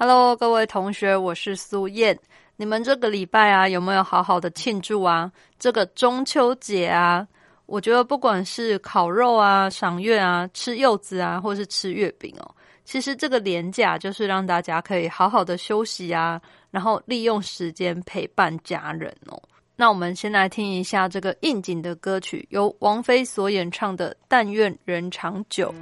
？Hello，各位同学，我是苏燕。你们这个礼拜啊，有没有好好的庆祝啊？这个中秋节啊，我觉得不管是烤肉啊、赏月啊、吃柚子啊，或是吃月饼哦，其实这个年假就是让大家可以好好的休息啊，然后利用时间陪伴家人哦。那我们先来听一下这个应景的歌曲，由王菲所演唱的《但愿人长久》。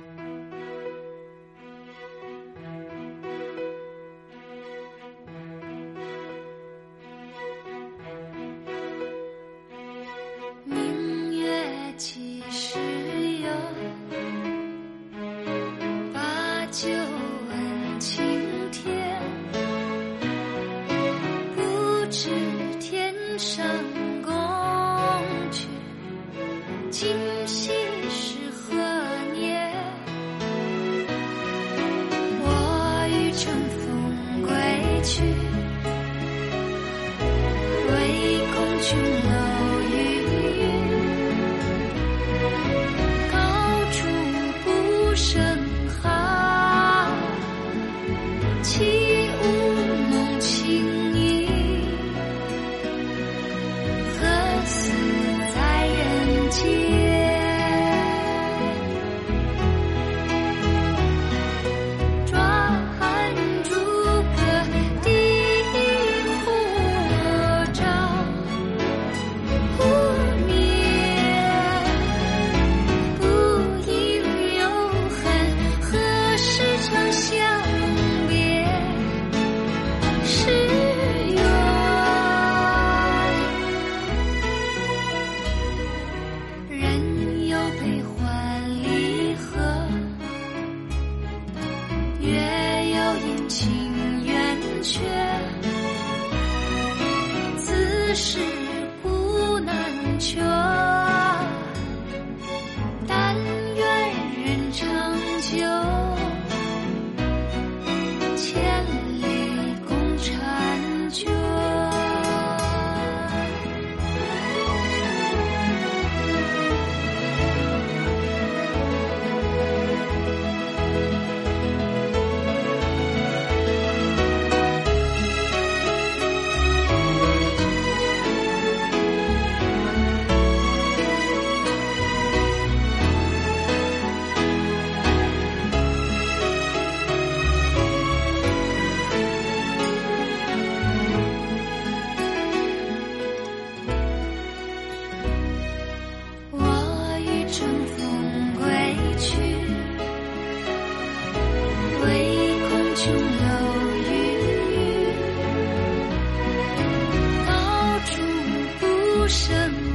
什么？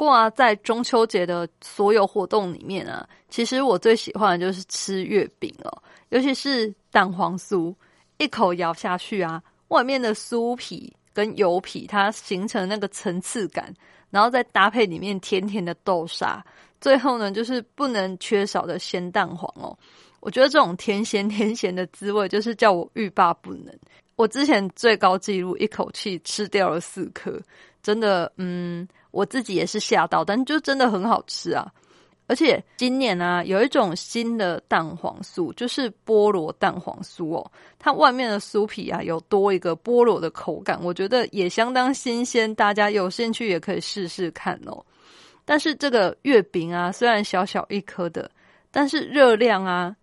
过啊，在中秋节的所有活动里面啊，其实我最喜欢的就是吃月饼哦，尤其是蛋黄酥，一口咬下去啊，外面的酥皮跟油皮它形成那个层次感，然后再搭配里面甜甜的豆沙，最后呢就是不能缺少的鲜蛋黄哦。我觉得这种甜咸甜咸的滋味，就是叫我欲罢不能。我之前最高纪录一口气吃掉了四颗，真的，嗯，我自己也是吓到，但就真的很好吃啊！而且今年呢，有一种新的蛋黄酥，就是菠萝蛋黄酥哦，它外面的酥皮啊有多一个菠萝的口感，我觉得也相当新鲜，大家有兴趣也可以试试看哦。但是这个月饼啊，虽然小小一颗的，但是热量啊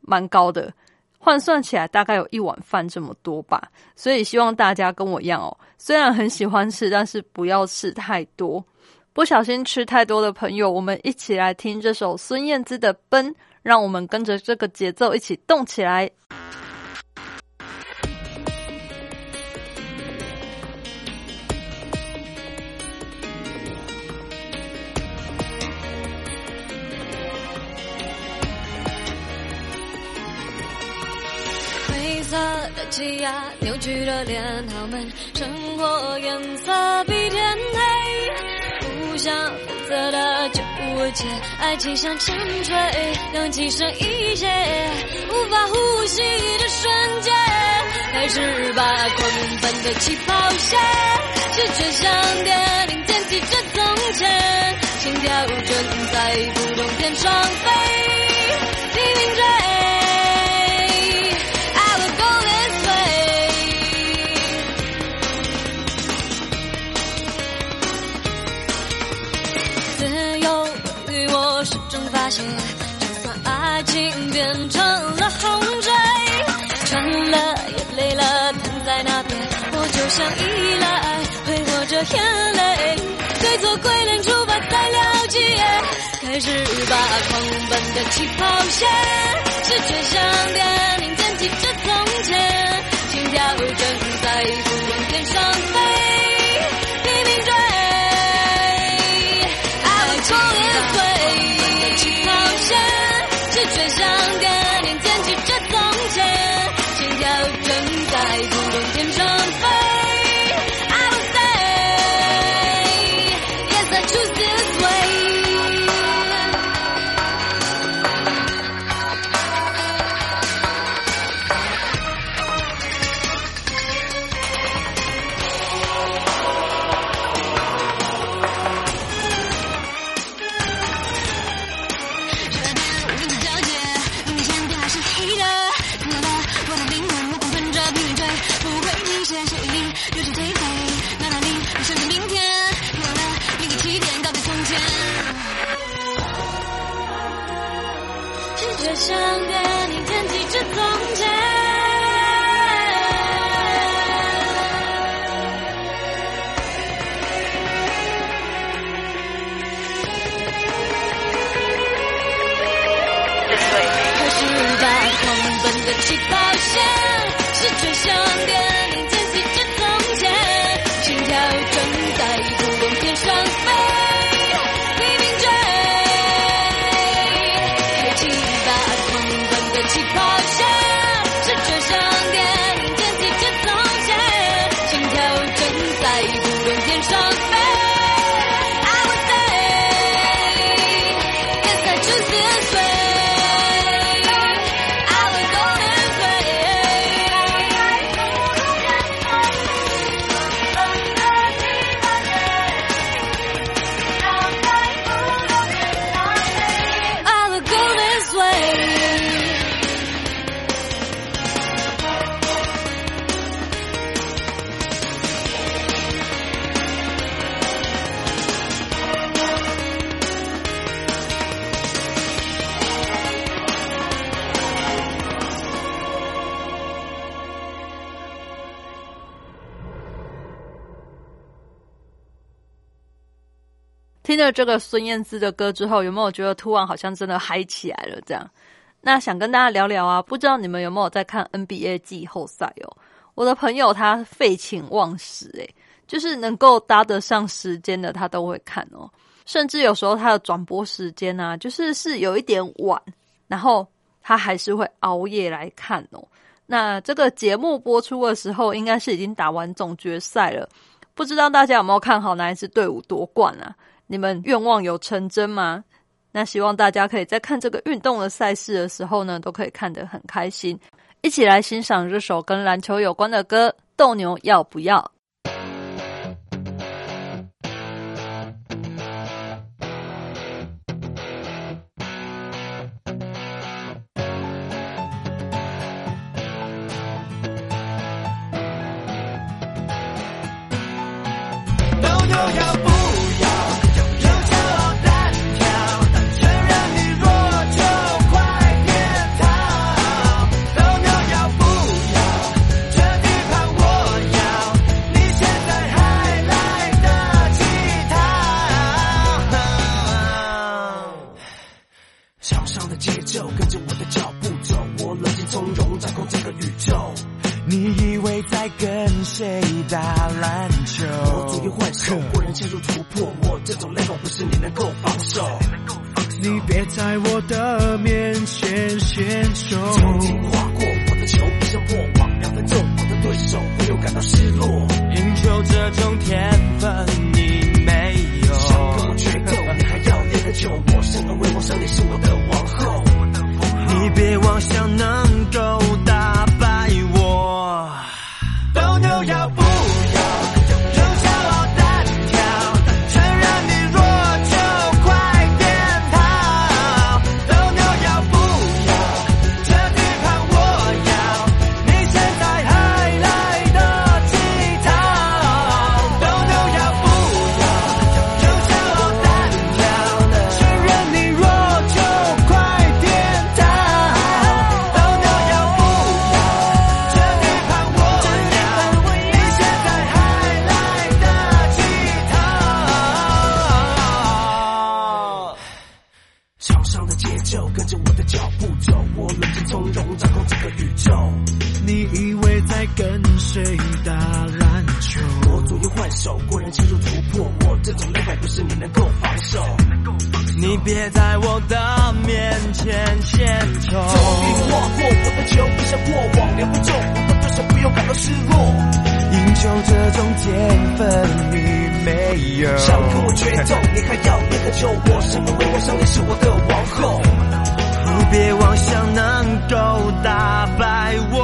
蛮高的。换算起来大概有一碗饭这么多吧，所以希望大家跟我一样哦，虽然很喜欢吃，但是不要吃太多。不小心吃太多的朋友，我们一起来听这首孙燕姿的《奔》，让我们跟着这个节奏一起动起来。的气压扭曲的脸，他们生活颜色比天黑，互相负责的就无解，爱情像沉睡，氧气剩一些，无法呼吸的瞬间，开始把狂奔的起跑线，视觉像电影剪辑着从前，心跳正在不动天上飞，拼命追。发现，就算爱情变成了洪水，穿了也累了，躺在那边，我就像依赖，挥霍着眼泪，对错鬼脸，出发再了解，开始吧狂奔的起跑线，视觉像电影剪辑真了这个孙燕姿的歌之后，有没有觉得突然好像真的嗨起来了？这样，那想跟大家聊聊啊，不知道你们有没有在看 NBA 季后赛哦？我的朋友他废寝忘食，诶，就是能够搭得上时间的，他都会看哦。甚至有时候他的转播时间啊，就是是有一点晚，然后他还是会熬夜来看哦。那这个节目播出的时候，应该是已经打完总决赛了，不知道大家有没有看好哪一支队伍夺冠啊？你们愿望有成真吗？那希望大家可以在看这个运动的赛事的时候呢，都可以看得很开心。一起来欣赏这首跟篮球有关的歌，《斗牛要不要》。以为在跟谁打篮球？我左右换手，过人切入突破，我这种 level 不是你能够防守。你别在我的面前献丑。曾经划过我的球，不像破网，两分钟我的对手会有感到失落。赢球这种天分你没有。想跟我决斗，你还要练很久。我生而为王，上你是我的王后。你别妄想能够打你别在我的面前献丑。终于划过我的球，不像过往，两分钟我的对手不用感到失落。赢球这种天分你没有。想跟我决斗，你还要练很久。我生而为王，上你是我的王后。你别妄想能够打败我。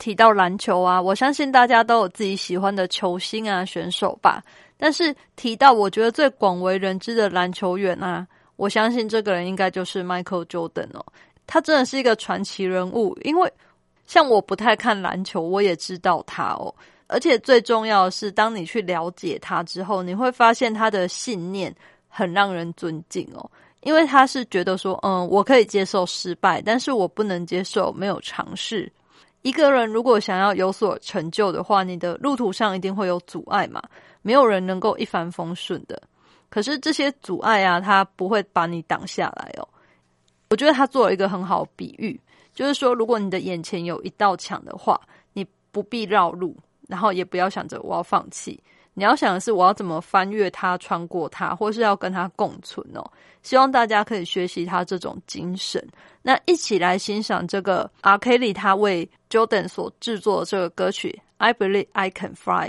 提到篮球啊，我相信大家都有自己喜欢的球星啊、选手吧。但是提到我觉得最广为人知的篮球员啊，我相信这个人应该就是 Michael Jordan 哦。他真的是一个传奇人物，因为像我不太看篮球，我也知道他哦。而且最重要的是，当你去了解他之后，你会发现他的信念很让人尊敬哦。因为他是觉得说，嗯，我可以接受失败，但是我不能接受没有尝试。一个人如果想要有所成就的话，你的路途上一定会有阻碍嘛，没有人能够一帆风顺的。可是这些阻碍啊，它不会把你挡下来哦。我觉得他做了一个很好比喻，就是说，如果你的眼前有一道墙的话，你不必绕路，然后也不要想着我要放弃，你要想的是我要怎么翻越它、穿过它，或是要跟它共存哦。希望大家可以学习他这种精神。那一起来欣赏这个阿 k e l 他为 Jordan 所制作的这个歌曲《I Believe I Can Fly》。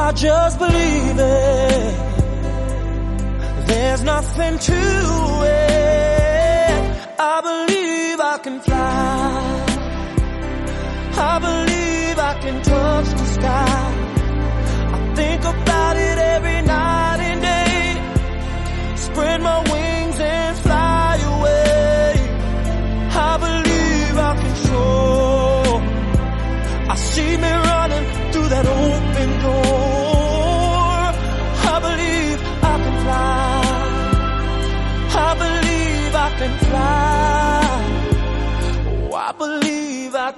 I just believe it, there's nothing to it. I believe I can fly. I believe I can touch the sky.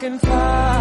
Can fly.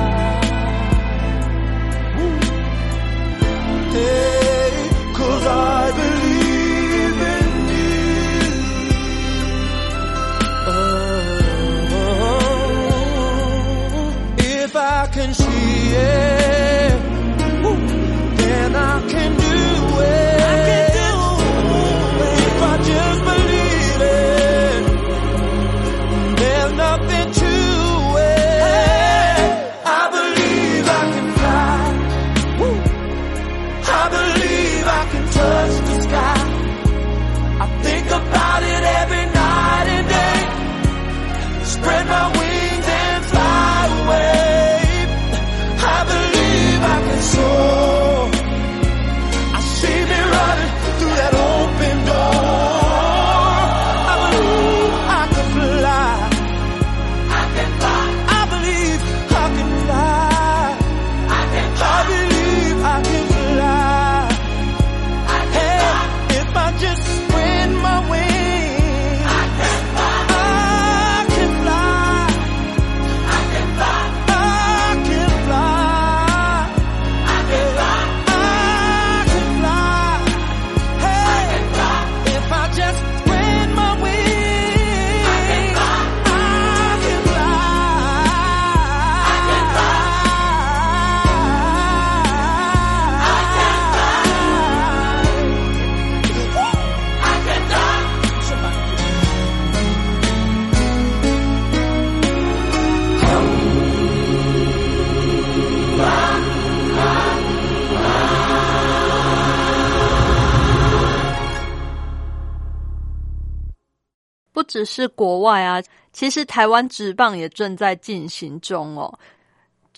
其实台湾职棒也正在进行中哦，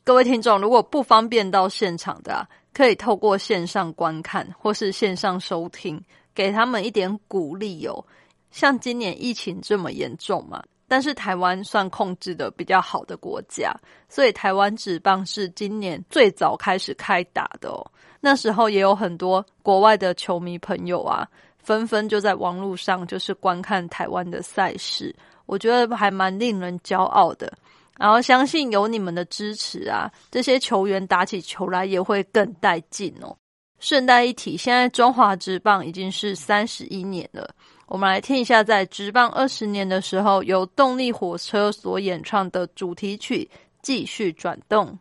各位听众如果不方便到现场的，可以透过线上观看或是线上收听，给他们一点鼓励哦。像今年疫情这么严重嘛，但是台湾算控制的比较好的国家，所以台湾职棒是今年最早开始开打的哦。那时候也有很多国外的球迷朋友啊，纷纷就在网络上就是观看台湾的赛事。我觉得还蛮令人骄傲的。然后相信有你们的支持啊这些球员打起球来也会更带劲哦。顺带一提现在中华职棒已经是三十一年了。我们来听一下在职棒二十年的时候由动力火车所演唱的主题曲继续转动。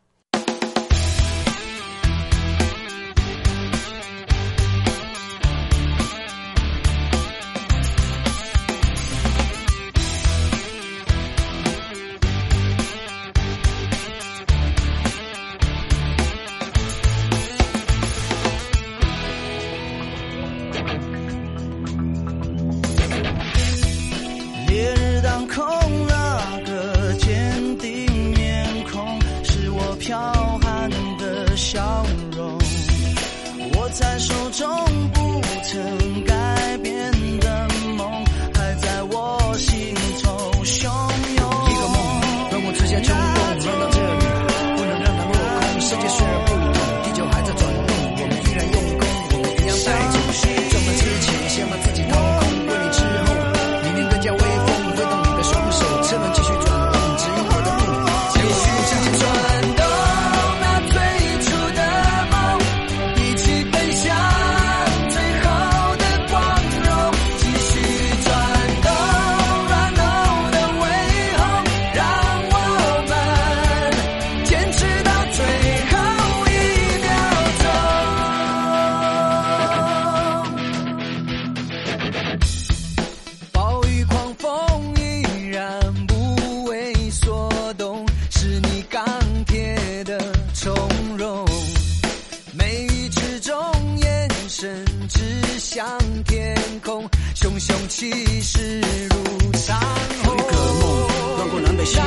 气势如山河。一个梦，南过南北西，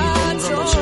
东。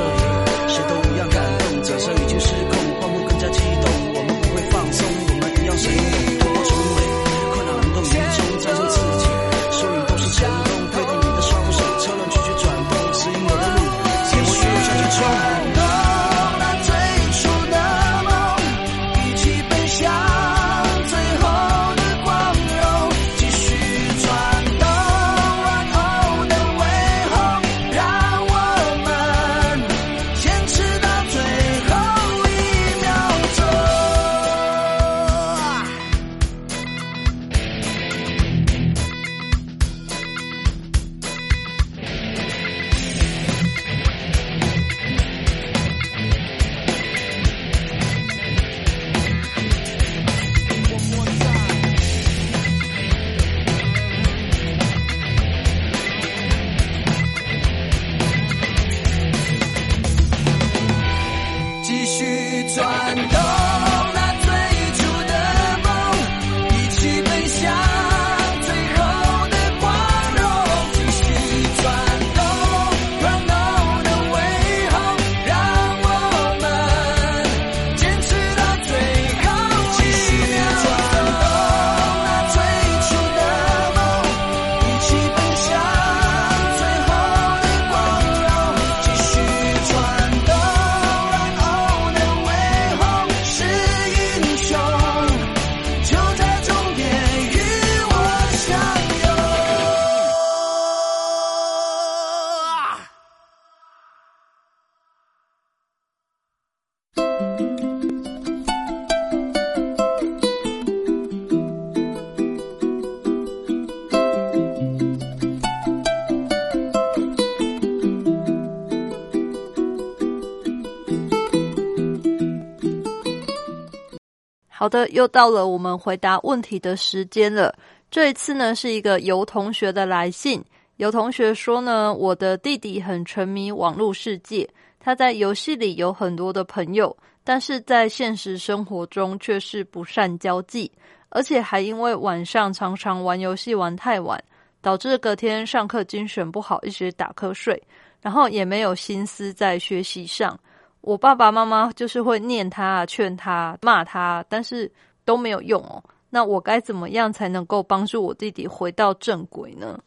好的，又到了我们回答问题的时间了。这一次呢，是一个游同学的来信。有同学说呢，我的弟弟很沉迷网络世界，他在游戏里有很多的朋友，但是在现实生活中却是不善交际，而且还因为晚上常常玩游戏玩太晚，导致隔天上课精神不好，一直打瞌睡，然后也没有心思在学习上。我爸爸妈妈就是会念他劝他骂他但是都没有用哦。那我该怎么样才能够帮助我弟弟回到正轨呢？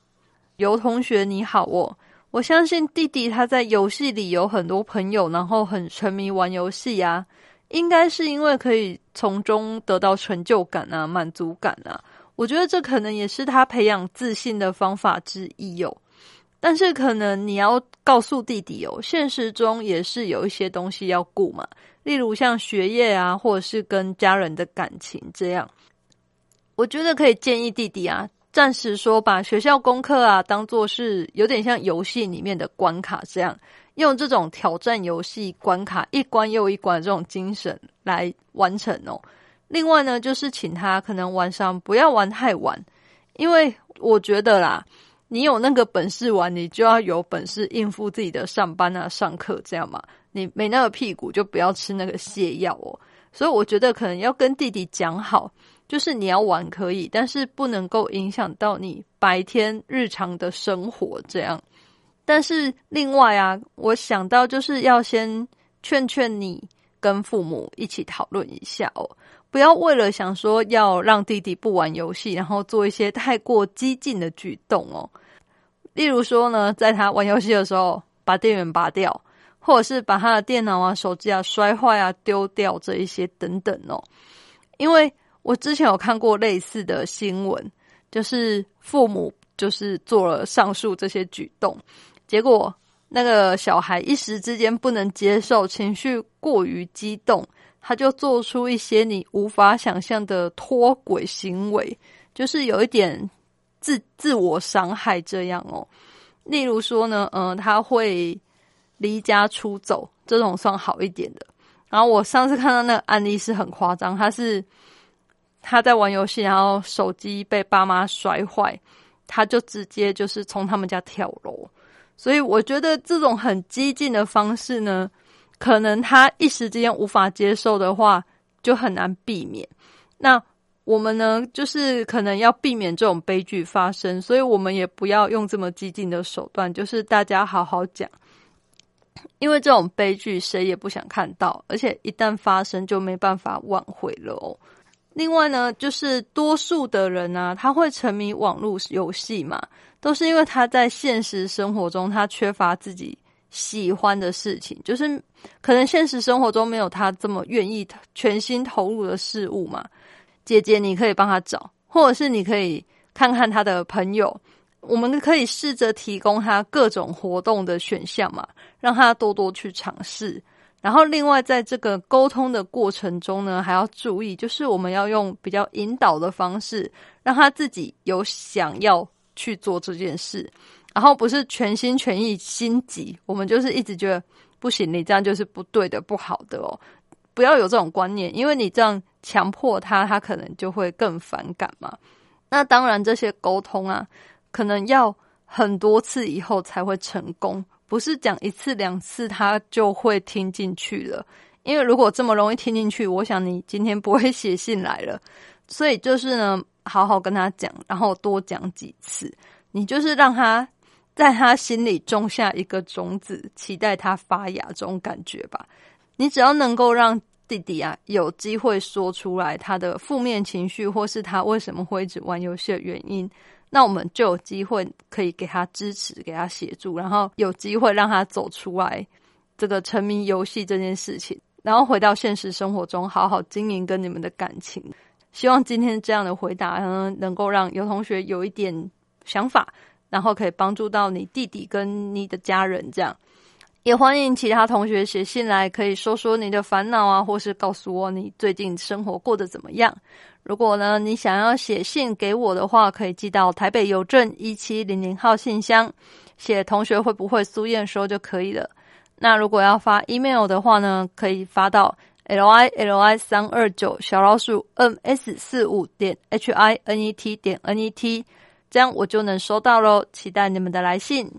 游同学你好哦我相信弟弟他在游戏里有很多朋友然后很沉迷玩游戏呀应该是因为可以从中得到成就感啊满足感啊。我觉得这可能也是他培养自信的方法之一哟但是可能你要告诉弟弟哦，现实中也是有一些东西要顾嘛，例如像学业啊，或者是跟家人的感情这样。我觉得可以建议弟弟啊，暂时说把学校功课啊当做是有点像游戏里面的关卡这样，用这种挑战游戏关卡一关又一关这种精神来完成哦。另外呢，就是请他可能晚上不要玩太晚，因为我觉得啦。你有那个本事玩，你就要有本事应付自己的上班啊、上课这样嘛。你没那个屁股，就不要吃那个泻药哦。所以我觉得可能要跟弟弟讲好，就是你要玩可以，但是不能够影响到你白天日常的生活这样。但是另外啊，我想到就是要先劝劝你跟父母一起讨论一下哦，不要为了想说要让弟弟不玩游戏，然后做一些太过激进的举动哦。例如说呢，在他玩游戏的时候把电源拔掉，或者是把他的电脑啊、手机啊摔坏啊丢掉这一些等等哦。因为我之前有看过类似的新闻，就是父母就是做了上述这些举动，结果那个小孩一时之间不能接受，情绪过于激动，他就做出一些你无法想象的脱轨行为，就是有一点。自自我伤害这样哦，例如说呢，嗯，他会离家出走，这种算好一点的。然后我上次看到那个案例是很夸张，他是他在玩游戏，然后手机被爸妈摔坏，他就直接就是从他们家跳楼。所以我觉得这种很激进的方式呢，可能他一时之间无法接受的话，就很难避免。那。我们呢，就是可能要避免这种悲剧发生，所以我们也不要用这么激进的手段，就是大家好好讲，因为这种悲剧谁也不想看到，而且一旦发生就没办法挽回了哦。另外呢，就是多数的人啊，他会沉迷网络游戏嘛，都是因为他在现实生活中他缺乏自己喜欢的事情，就是可能现实生活中没有他这么愿意全心投入的事物嘛。姐姐，你可以帮他找，或者是你可以看看他的朋友。我们可以试着提供他各种活动的选项嘛，让他多多去尝试。然后，另外在这个沟通的过程中呢，还要注意，就是我们要用比较引导的方式，让他自己有想要去做这件事，然后不是全心全意心急。我们就是一直觉得不行，你这样就是不对的、不好的哦。不要有这种观念，因为你这样强迫他，他可能就会更反感嘛。那当然，这些沟通啊，可能要很多次以后才会成功，不是讲一次两次他就会听进去了。因为如果这么容易听进去，我想你今天不会写信来了。所以就是呢，好好跟他讲，然后多讲几次，你就是让他在他心里种下一个种子，期待他发芽这种感觉吧。你只要能够让弟弟啊有机会说出来他的负面情绪，或是他为什么会一直玩游戏的原因，那我们就有机会可以给他支持，给他协助，然后有机会让他走出来这个沉迷游戏这件事情，然后回到现实生活中好好经营跟你们的感情。希望今天这样的回答呢，能够让有同学有一点想法，然后可以帮助到你弟弟跟你的家人这样。也欢迎其他同学写信来，可以说说你的烦恼啊，或是告诉我你最近生活过得怎么样。如果呢，你想要写信给我的话，可以寄到台北邮政一七零零号信箱，写同学会不会苏燕说就可以了。那如果要发 email 的话呢，可以发到 l i l i 三二九小老鼠 m s 四五点 h i n e t 点 n e t，这样我就能收到喽。期待你们的来信。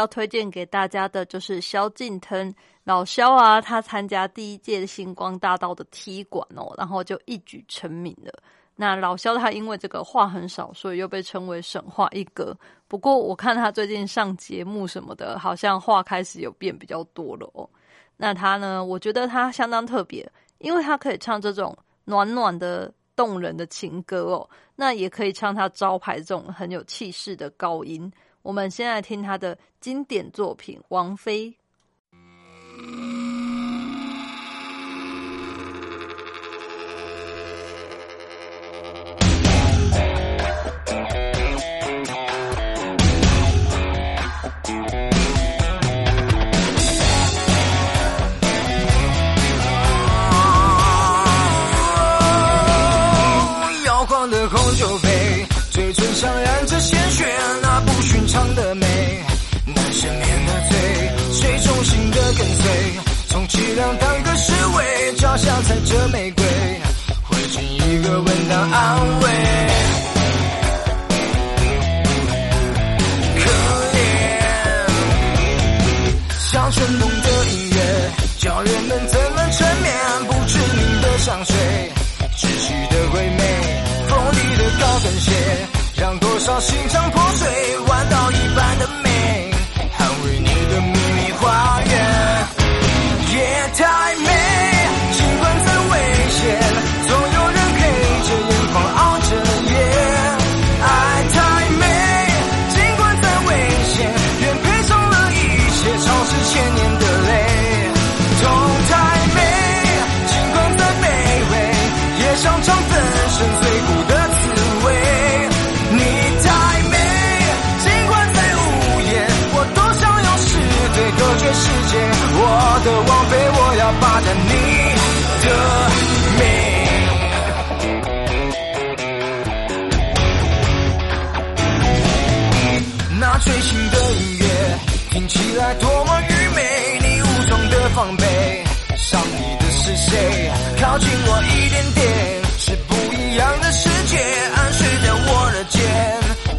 要推荐给大家的就是萧敬腾老萧啊，他参加第一届星光大道的踢馆哦，然后就一举成名了。那老萧他因为这个话很少，所以又被称为神话一哥。不过我看他最近上节目什么的，好像话开始有变比较多了哦。那他呢，我觉得他相当特别，因为他可以唱这种暖暖的、动人的情歌哦，那也可以唱他招牌这种很有气势的高音。我们先来听他的经典作品《王菲》。摇晃的红酒杯，嘴唇上染着鲜血，唱的美，难赦免的罪，谁？衷心的跟随，充其量当个侍卫，脚下踩着玫瑰，回敬一个吻当安慰。可怜，像春梦的音乐，叫人们怎么沉眠？不知名的香水，窒息的唯美，锋利的高跟鞋，让多少心肠破碎，听起来多么愚昧，你武装的防备，伤你的是谁？靠近我一点点，是不一样的世界，暗示着我的肩，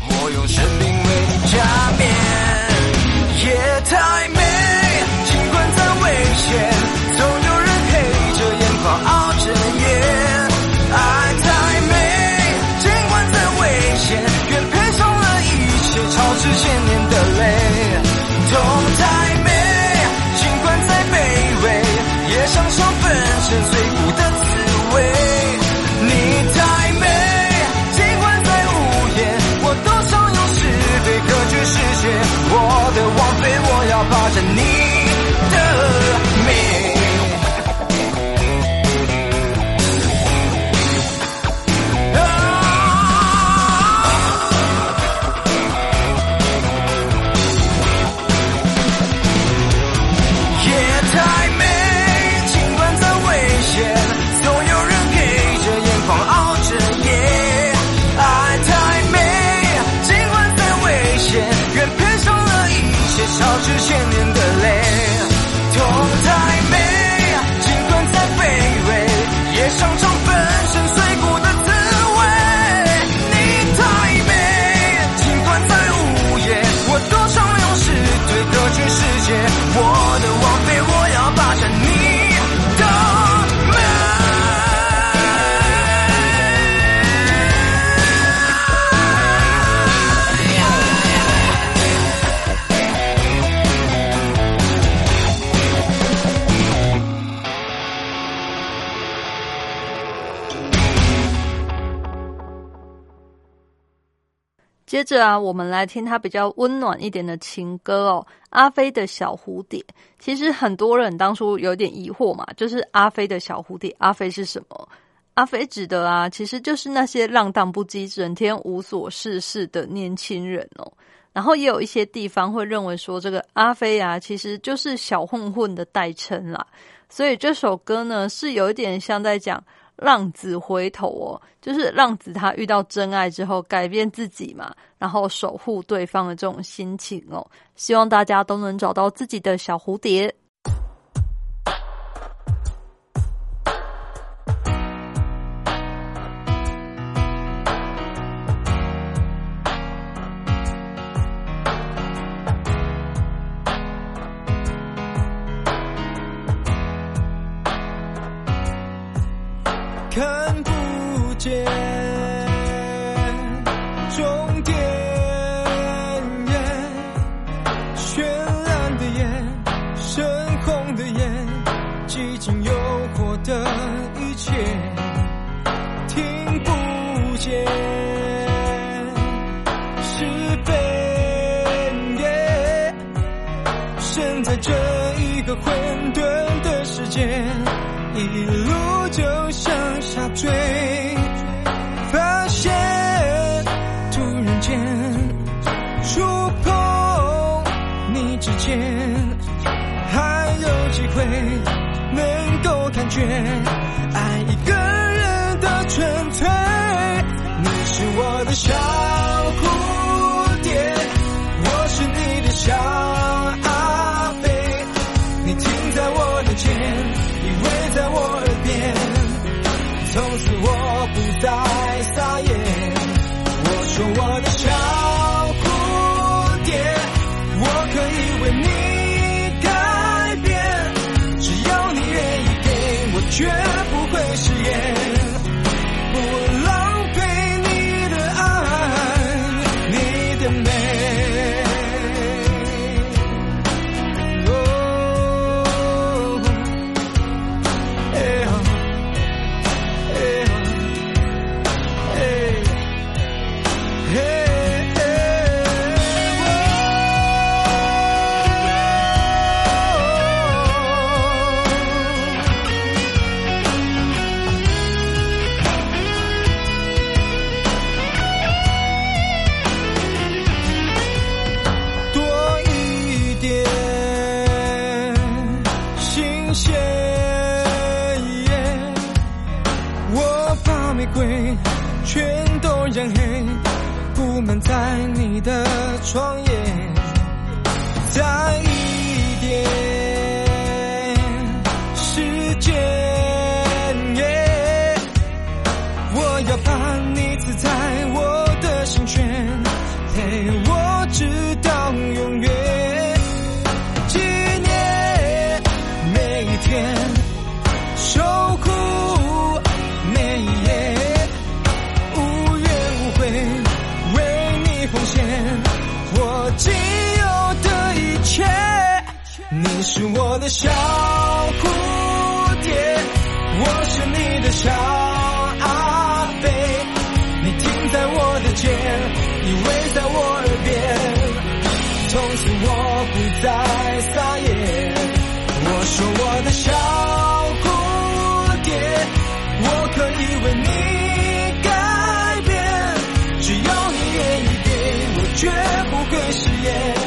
我用生命为你加冕。夜太美，尽管再危险，总有人黑着眼眶熬着夜。爱太美，尽管再危险，愿赔上了一切，超支千年接着啊，我们来听他比较温暖一点的情歌哦，《阿飞的小蝴蝶》。其实很多人当初有点疑惑嘛，就是阿飞的小蝴蝶，阿飞是什么？阿飞指的啊，其实就是那些浪荡不羁、整天无所事事的年轻人哦。然后也有一些地方会认为说，这个阿飞啊，其实就是小混混的代称啦。所以这首歌呢，是有一点像在讲浪子回头哦，就是浪子他遇到真爱之后改变自己嘛，然后守护对方的这种心情哦。希望大家都能找到自己的小蝴蝶。从此我不再撒野。我说我的的小蝴蝶，我是你的小阿飞，你停在我的肩，依偎在我耳边，从此我不再撒野。我说我的小蝴蝶，我可以为你改变，只要你愿意给我，绝不会食言。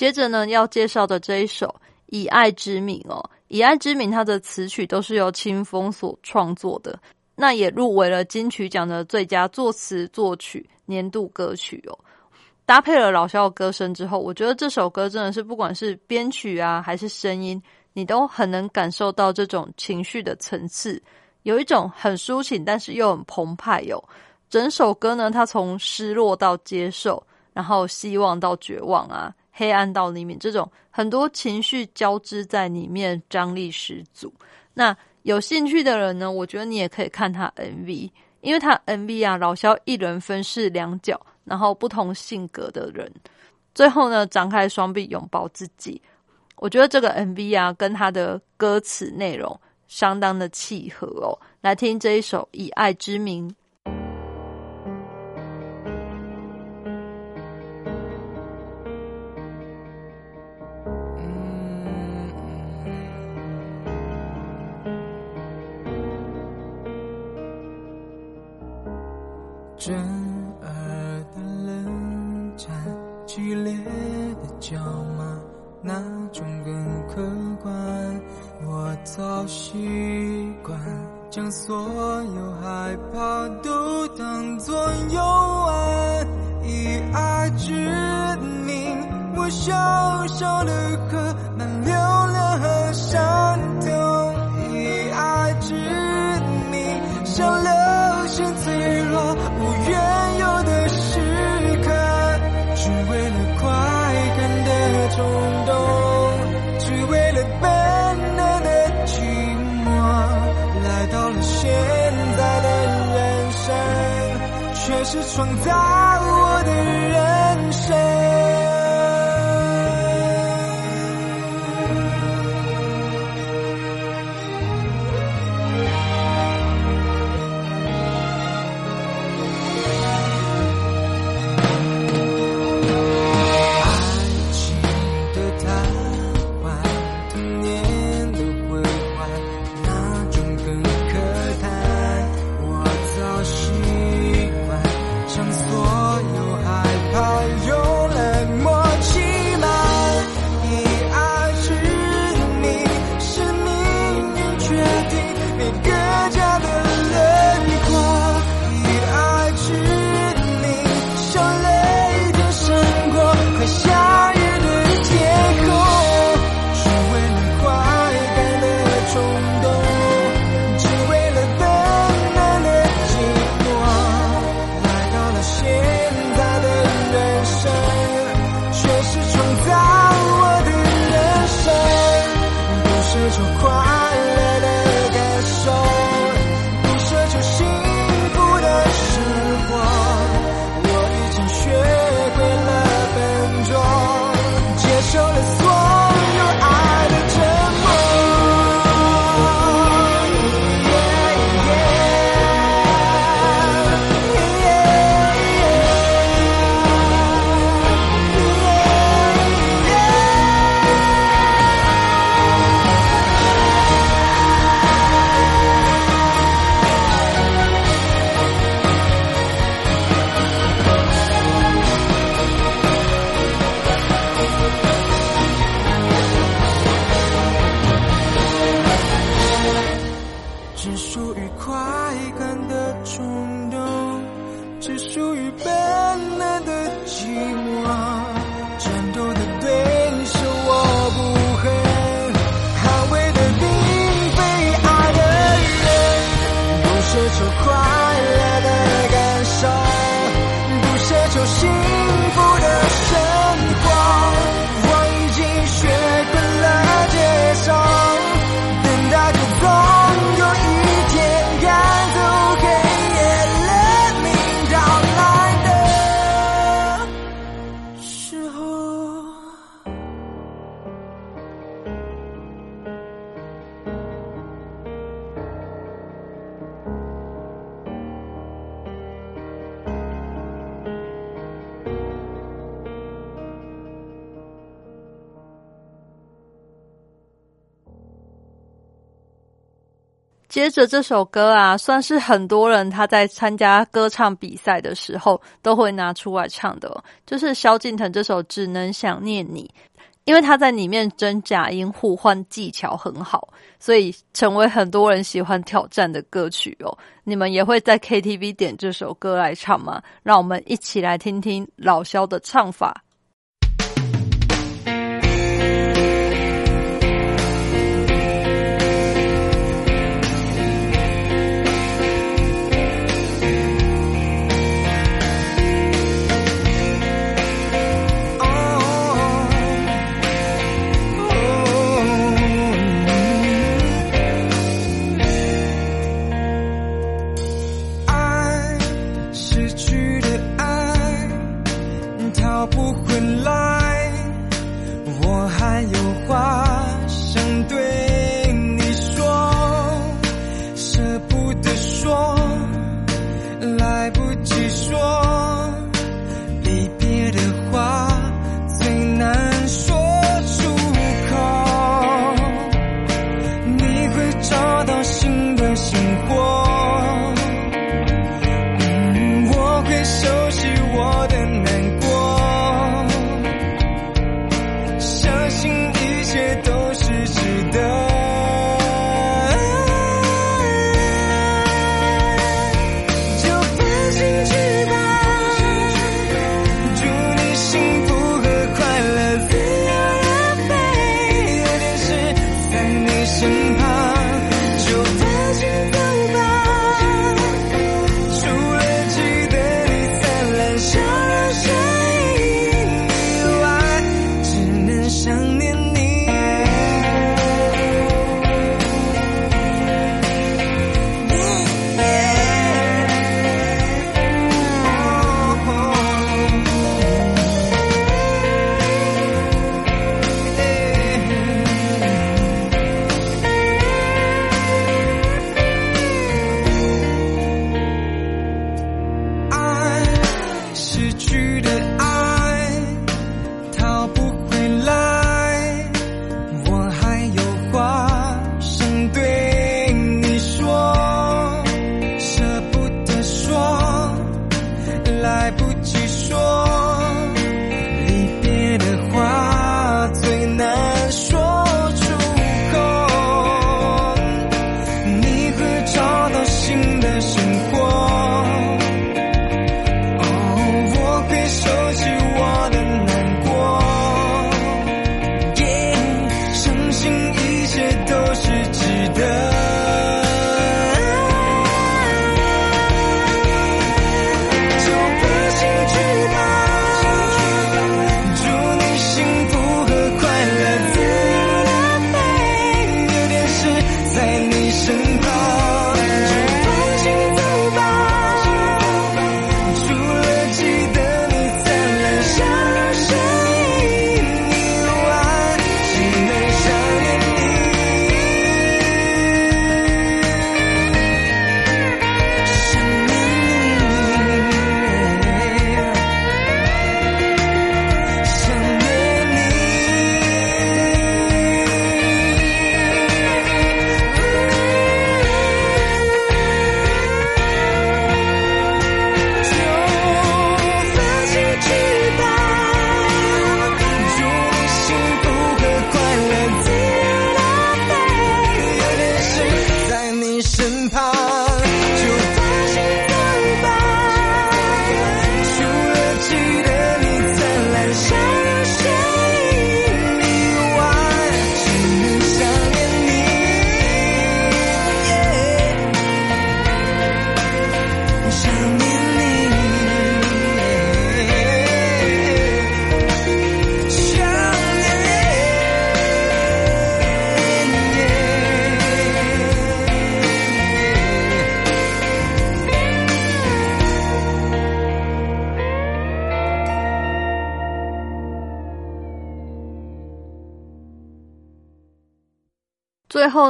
接着呢，要介绍的这一首《以爱之名》哦，《以爱之名》它的词曲都是由清风所创作的，那也入围了金曲奖的最佳作词作曲年度歌曲哦。搭配了老萧的歌声之后，我觉得这首歌真的是不管是编曲啊，还是声音，你都很能感受到这种情绪的层次，有一种很抒情，但是又很澎湃哟、整首歌呢，它从失落到接受，然后希望到绝望啊，黑暗到黎明，这种很多情绪交织在里面，张力十足。那有兴趣的人呢，我觉得你也可以看他 MV，因为他 MV 啊，老萧一人分饰两角，然后不同性格的人，最后呢，张开双臂拥抱自己。我觉得这个 MV 啊，跟他的歌词内容相当的契合哦。来听这一首《以爱之名》。创造接着这首歌啊算是很多人他在参加歌唱比赛的时候都会拿出来唱的就是萧敬腾这首只能想念你因为他在里面真假音互换技巧很好所以成为很多人喜欢挑战的歌曲哦。你们也会在 ktv 点这首歌来唱吗？让我们一起来听听老萧的唱法。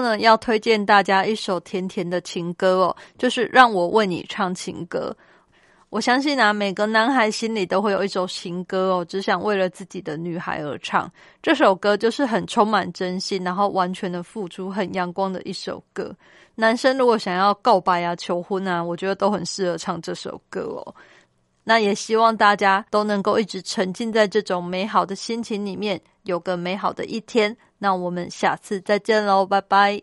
呢，要推荐大家一首甜甜的情歌哦，就是让我为你唱情歌。我相信啊，每个男孩心里都会有一首情歌哦，只想为了自己的女孩而唱。这首歌就是很充满真心，然后完全的付出，很阳光的一首歌。男生如果想要告白啊、求婚啊，我觉得都很适合唱这首歌哦。那也希望大家都能够一直沉浸在这种美好的心情里面，有个美好的一天。那我们下次再见喽，拜拜。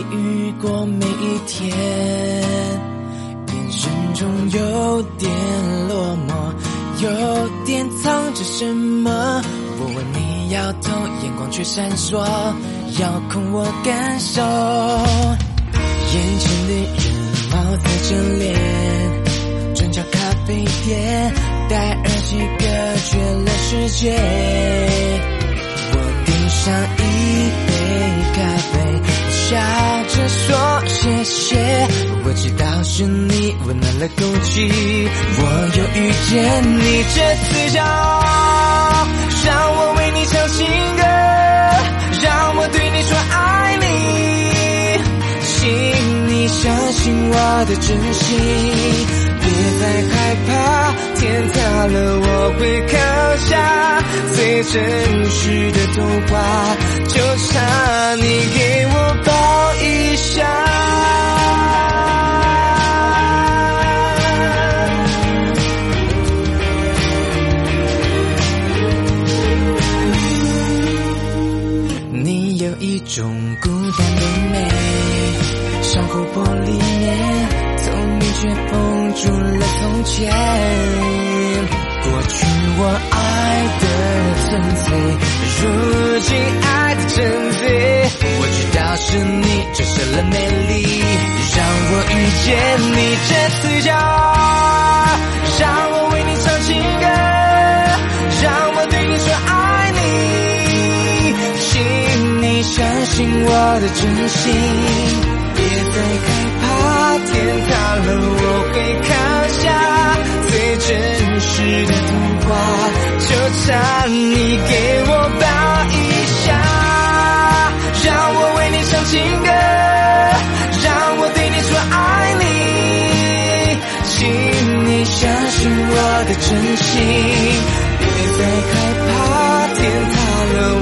发一语过每一天，眼神中有点落寞，有点藏着什么。我问你摇头，眼光却闪烁，遥控我感受。眼前的人貌似真脸，转角咖啡店，戴耳机隔绝了世界。我点上一杯咖啡，笑着说谢谢。我知道是你温暖了空气，我又遇见你，这次骄傲，让我为你唱情歌，让我对你说爱你，请你相信我的真心，别再害怕，天塌了我会扛下，最真实的童话，就差你给我抱一下。你有一种孤单的美，像琥珀里面聪明却封住了从前。过去我爱的纯粹，如今爱的真贼。我知道是你折射了美丽，让我遇见你这次骄傲，让我为你唱情歌，让我对你说爱你，请你相信我的真心，别再害怕，天塌了我会扛下最真实的童话，就差你给我抱一下，让我为你唱情歌，让我对你说爱你，请你相信我的真心，别再害怕，天塌了我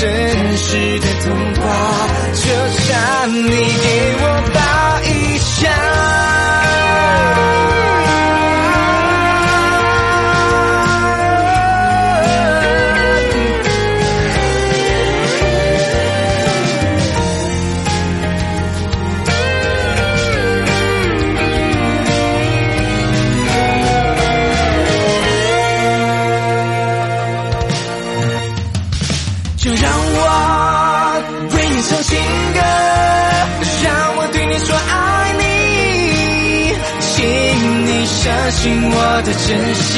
真实的童话，就像你给我抱珍惜